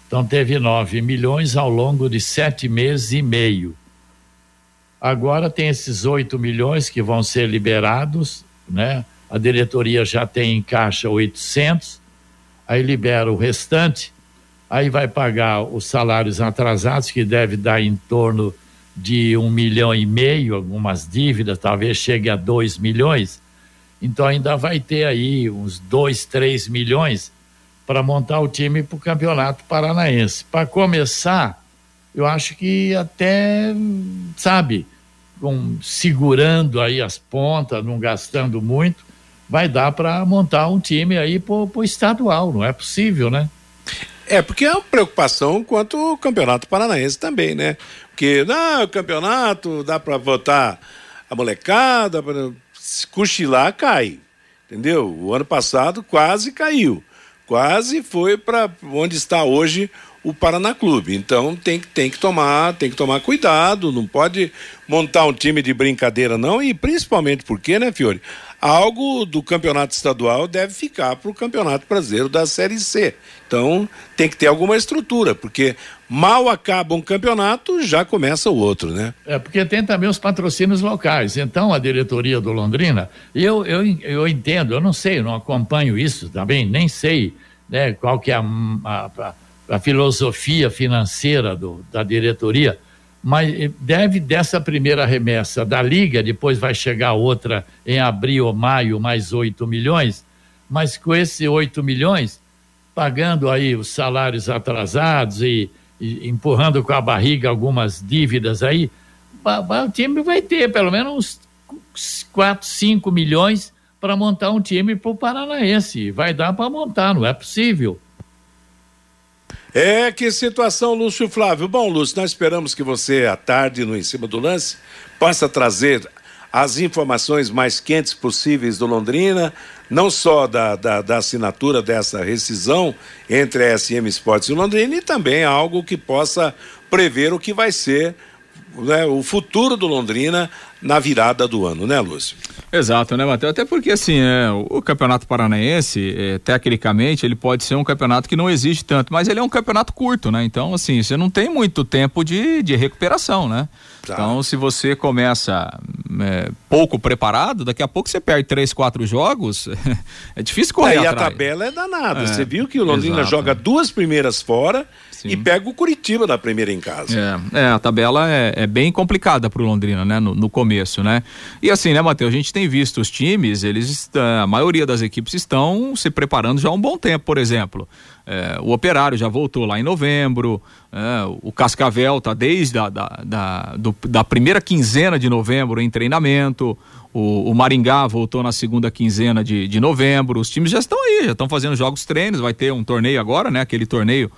Então teve 9 milhões ao longo de sete meses e meio. Agora tem esses 8 milhões que vão ser liberados, né? A diretoria já tem em caixa 800, aí libera o restante, aí vai pagar os salários atrasados, que deve dar em torno de um milhão e meio, algumas dívidas, talvez chegue a dois milhões. Então ainda vai ter aí uns dois, três milhões para montar o time para o campeonato paranaense. Para começar, eu acho que até, sabe, com, segurando aí as pontas, não gastando muito, vai dar para montar um time aí para o estadual, não é possível, né? É, porque é uma preocupação quanto o Campeonato Paranaense também, né? Porque, não, o campeonato dá para votar a molecada, pra... cochilar cai, entendeu? O ano passado quase caiu, quase foi para onde está hoje o Paraná Clube. Então tem, tem que tomar, tem que tomar cuidado, não pode montar um time de brincadeira não e principalmente porque, né, Fiore? Algo do campeonato estadual deve ficar para o campeonato brasileiro da Série C. Então tem que ter alguma estrutura, porque mal acaba um campeonato, já começa o outro, né? É, porque tem também os patrocínios locais. Então a diretoria do Londrina, eu, eu, eu entendo, eu não sei, eu não acompanho isso também, nem sei né, qual que é a, a, a filosofia financeira do, da diretoria mas eh, deve dessa primeira remessa da Liga, depois vai chegar outra em abril ou maio, mais 8 milhões, mas com esses 8 milhões, pagando aí os salários atrasados e, e empurrando com a barriga algumas dívidas aí, o time vai ter pelo menos uns 4, 5 milhões para montar um time para o Paranaense. Vai dar para montar, não é possível. É, que situação, Lúcio Flávio. Bom, Lúcio, nós esperamos que você, à tarde, no Em Cima do Lance, possa trazer as informações mais quentes possíveis do Londrina, não só da, da, da, assinatura dessa rescisão entre a SM Esportes e Londrina, e também algo que possa prever o que vai ser né, o futuro do Londrina na virada do ano, né, Lúcio? Exato, né, Matheus? Até porque, assim, é, o Campeonato Paranaense, é, tecnicamente, ele pode ser um campeonato que não existe tanto, mas ele é um campeonato curto, né? Então, assim, você não tem muito tempo de, de recuperação, né? Tá. Então, se você começa é, pouco preparado, daqui a pouco você perde três, quatro jogos, <laughs> é difícil correr é, E a tabela é danada. É, você viu que o Londrina exato. joga duas primeiras fora Sim. e pega o Curitiba na primeira em casa. É, é a tabela é, é bem complicada para o Londrina, né? No, no, começo, né? E assim, né, Matheus, a gente tem visto os times, eles, a maioria das equipes estão se preparando já há um bom tempo, por exemplo. É, o Operário já voltou lá em novembro, é, o Cascavel está desde a, da, da, do, da primeira quinzena de novembro em treinamento, o, o, Maringá voltou na segunda quinzena de, de novembro, os times já estão aí, já estão fazendo jogos treinos, vai ter um torneio agora, né? Aquele torneio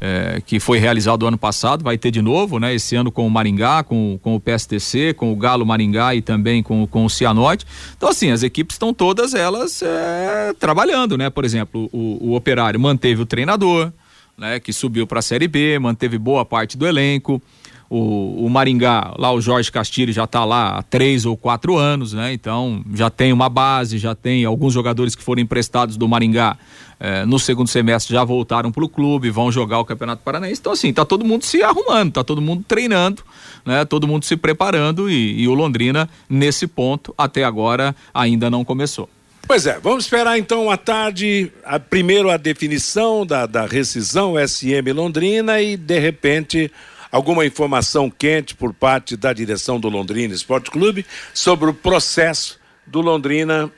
é, que foi realizado ano passado, vai ter de novo, né? Esse ano com o Maringá, com, com o PSTC, com o Galo Maringá e também com, com o Cianorte. Então, assim, as equipes estão todas elas é, trabalhando, né? Por exemplo, o, o Operário manteve o treinador, né? Que subiu para a Série B, manteve boa parte do elenco. O, o, Maringá, lá o Jorge Castilho já está lá há três ou quatro anos, né? Então já tem uma base, já tem alguns jogadores que foram emprestados do Maringá eh, no segundo semestre já voltaram para o clube, vão jogar o Campeonato Paranaense. Então, assim, tá todo mundo se arrumando, tá todo mundo treinando, né? Todo mundo se preparando e, e o Londrina, nesse ponto, até agora, ainda não começou. Pois é, vamos esperar então à tarde, a, primeiro a definição da, da rescisão SM Londrina e, de repente, alguma informação quente por parte da direção do Londrina Esporte Clube sobre o processo do Londrina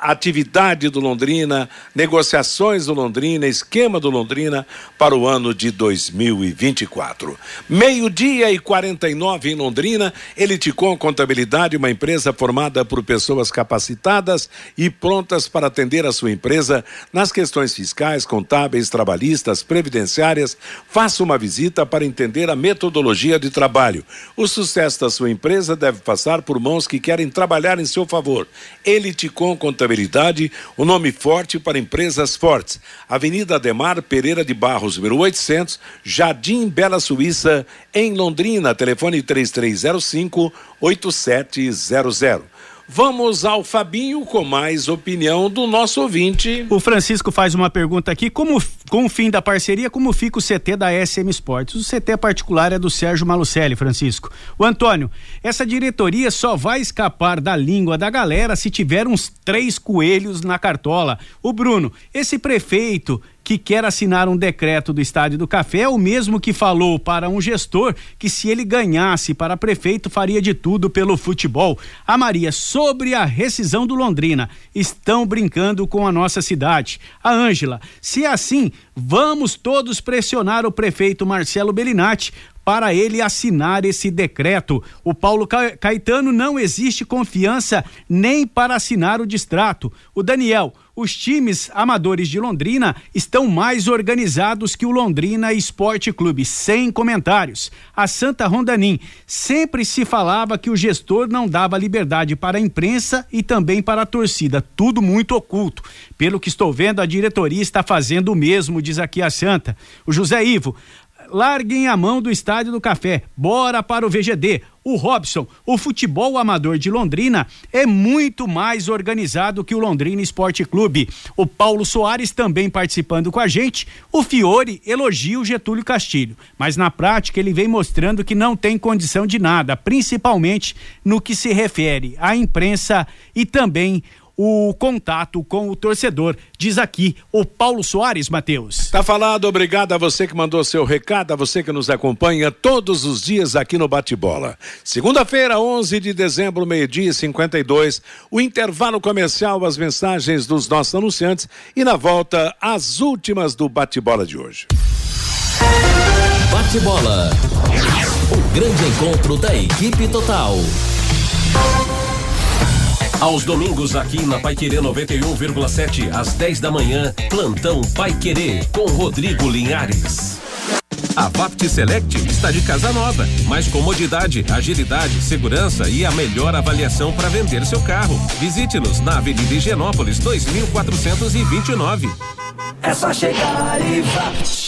atividade do Londrina, negociações do Londrina, esquema do Londrina para o ano de 2024. Meio-dia e 49 em Londrina, Eliticom Contabilidade, uma empresa formada por pessoas capacitadas e prontas para atender a sua empresa nas questões fiscais, contábeis, trabalhistas, previdenciárias. Faça uma visita para entender a metodologia de trabalho. O sucesso da sua empresa deve passar por mãos que querem trabalhar em seu favor. Eliticom Contabilidade contabilidade, o nome forte para empresas fortes. Avenida Ademar Pereira de Barros, número 800, Jardim Bela Suíça, em Londrina. Telefone 3305 8700. Vamos ao Fabinho com mais opinião do nosso ouvinte. O Francisco faz uma pergunta aqui: como com o fim da parceria, como fica o CT da SM Sports? O CT particular é do Sérgio Malucelli, Francisco. O Antônio, essa diretoria só vai escapar da língua da galera se tiver uns três coelhos na cartola. O Bruno, esse prefeito que quer assinar um decreto do Estádio do Café é o mesmo que falou para um gestor que se ele ganhasse para prefeito faria de tudo pelo futebol. A Maria, sobre a rescisão do Londrina, estão brincando com a nossa cidade. A Ângela, se é assim, vamos todos pressionar o prefeito Marcelo Bellinati para ele assinar esse decreto. O Paulo Caetano não existe confiança nem para assinar o distrato. O Daniel, os times amadores de Londrina estão mais organizados que o Londrina Esporte Clube, sem comentários. A Santa Rondanim sempre se falava que o gestor não dava liberdade para a imprensa e também para a torcida, tudo muito oculto. Pelo que estou vendo, a diretoria está fazendo o mesmo, diz aqui a Santa. O José Ivo, larguem a mão do Estádio do Café. Bora para o VGD. O Robson, o futebol amador de Londrina é muito mais organizado que o Londrina Esporte Clube. O Paulo Soares também participando com a gente. O Fiore elogia o Getúlio Castilho, mas na prática ele vem mostrando que não tem condição de nada, principalmente no que se refere à imprensa e também o contato com o torcedor. Diz aqui o Paulo Soares, Matheus. Tá falado, obrigado a você que mandou seu recado, a você que nos acompanha todos os dias aqui no Bate-Bola. Segunda-feira, 11 de dezembro, meio-dia 52, o intervalo comercial, as mensagens dos nossos anunciantes e na volta, as últimas do Bate-Bola de hoje. Bate-Bola. O grande encontro da equipe total. Aos domingos aqui na Paiquerê 91,7 às 10 da manhã, plantão Paiquerê com Rodrigo Linhares. A Vapt Select está de casa nova. Mais comodidade, agilidade, segurança e a melhor avaliação para vender seu carro. Visite-nos na Avenida Higienópolis 2429. É só chegar e Vapt.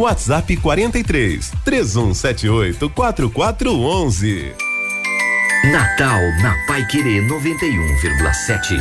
WhatsApp 43 3178 4411. Natal na Pai Querer 91,7.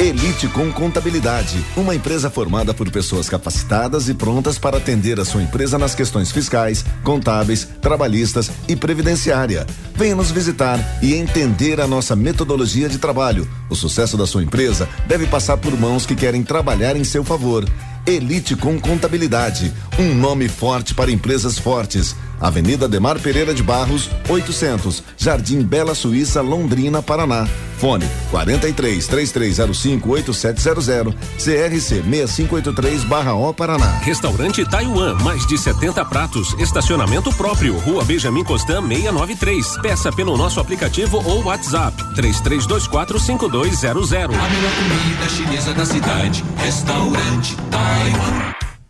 Elite com Contabilidade, uma empresa formada por pessoas capacitadas e prontas para atender a sua empresa nas questões fiscais, contábeis, trabalhistas e previdenciária. Venha nos visitar e entender a nossa metodologia de trabalho. O sucesso da sua empresa deve passar por mãos que querem trabalhar em seu favor. Elite com Contabilidade, um nome forte para empresas fortes. Avenida Demar Pereira de Barros, 800, Jardim Bela Suíça, Londrina, Paraná. Fone 43 3305 8700 CRC 6583/O Paraná. Restaurante Taiwan, mais de 70 pratos, estacionamento próprio, Rua Benjamin Constant 693. Peça pelo nosso aplicativo ou WhatsApp 3324 5200. A melhor comida chinesa da cidade, Restaurante Taiwan.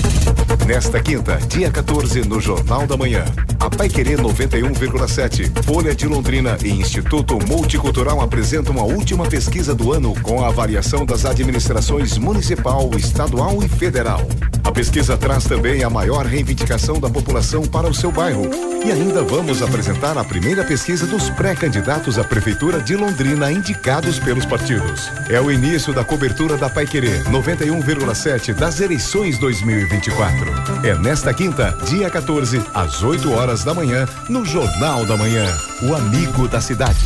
thank you Nesta quinta, dia 14, no Jornal da Manhã, a Pai Querer 91,7, Folha de Londrina e Instituto Multicultural apresentam a última pesquisa do ano com a avaliação das administrações municipal, estadual e federal. A pesquisa traz também a maior reivindicação da população para o seu bairro. E ainda vamos apresentar a primeira pesquisa dos pré-candidatos à Prefeitura de Londrina indicados pelos partidos. É o início da cobertura da Pai Querer 91,7 das eleições 2024. É nesta quinta, dia 14, às 8 horas da manhã, no Jornal da Manhã. O amigo da cidade.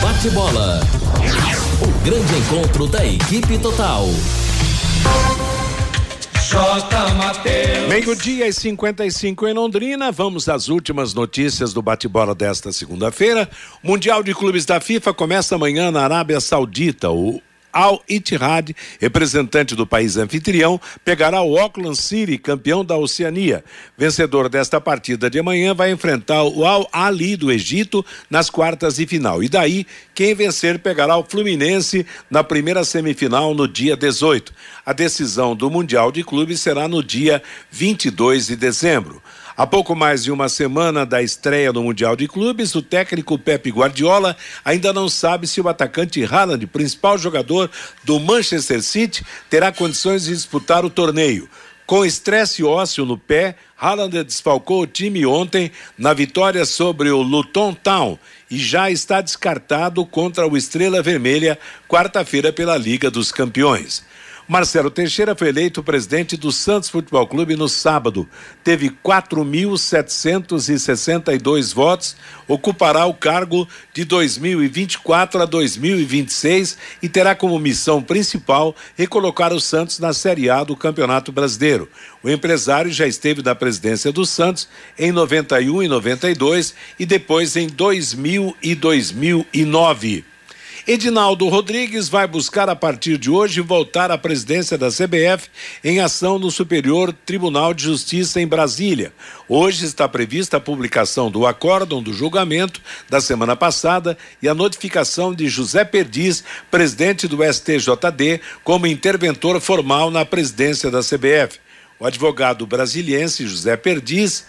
Bate bola. O grande encontro da equipe total. Meio-dia e 55 em Londrina. Vamos às últimas notícias do bate-bola desta segunda-feira. Mundial de Clubes da FIFA começa amanhã na Arábia Saudita. O Al Ittihad, representante do país anfitrião, pegará o Auckland City, campeão da Oceania. Vencedor desta partida de amanhã vai enfrentar o Al Ali do Egito nas quartas de final. E daí, quem vencer pegará o Fluminense na primeira semifinal no dia 18. A decisão do Mundial de Clubes será no dia 22 de dezembro. Há pouco mais de uma semana da estreia no Mundial de Clubes, o técnico Pepe Guardiola ainda não sabe se o atacante Haaland, principal jogador do Manchester City, terá condições de disputar o torneio. Com estresse ósseo no pé, Haaland desfalcou o time ontem na vitória sobre o Luton Town e já está descartado contra o Estrela Vermelha quarta-feira pela Liga dos Campeões. Marcelo Teixeira foi eleito presidente do Santos Futebol Clube no sábado. Teve 4.762 votos, ocupará o cargo de 2024 a 2026 e terá como missão principal recolocar o Santos na Série A do Campeonato Brasileiro. O empresário já esteve na presidência do Santos em 91 e 92 e depois em 2000 e 2009. Edinaldo Rodrigues vai buscar a partir de hoje voltar à presidência da CBF em ação no Superior Tribunal de Justiça em Brasília. Hoje está prevista a publicação do acórdão do julgamento da semana passada e a notificação de José Perdiz, presidente do STJD, como interventor formal na presidência da CBF. O advogado brasiliense José Perdiz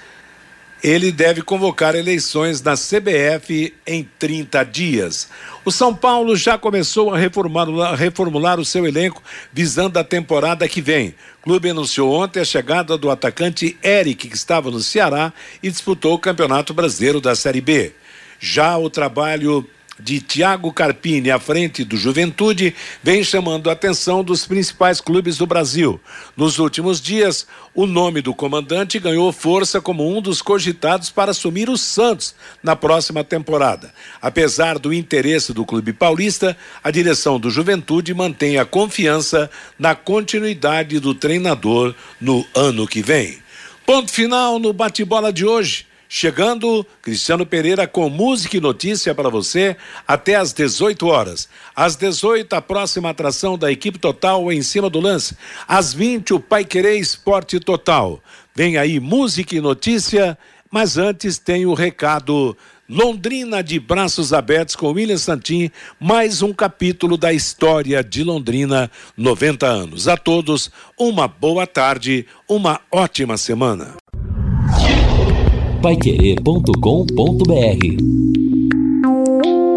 ele deve convocar eleições na CBF em 30 dias. O São Paulo já começou a reformular, reformular, o seu elenco visando a temporada que vem. O clube anunciou ontem a chegada do atacante Eric, que estava no Ceará e disputou o Campeonato Brasileiro da Série B. Já o trabalho de Tiago Carpini à frente do Juventude vem chamando a atenção dos principais clubes do Brasil. Nos últimos dias, o nome do comandante ganhou força como um dos cogitados para assumir o Santos na próxima temporada. Apesar do interesse do clube paulista, a direção do Juventude mantém a confiança na continuidade do treinador no ano que vem. Ponto final no bate-bola de hoje. Chegando, Cristiano Pereira com música e notícia para você até às 18 horas. Às 18, a próxima atração da equipe total em cima do lance. Às 20, o Pai Querer Esporte Total. Vem aí música e notícia, mas antes tem o recado. Londrina de braços abertos com William Santin, mais um capítulo da história de Londrina, 90 anos. A todos, uma boa tarde, uma ótima semana paiquerê.com.br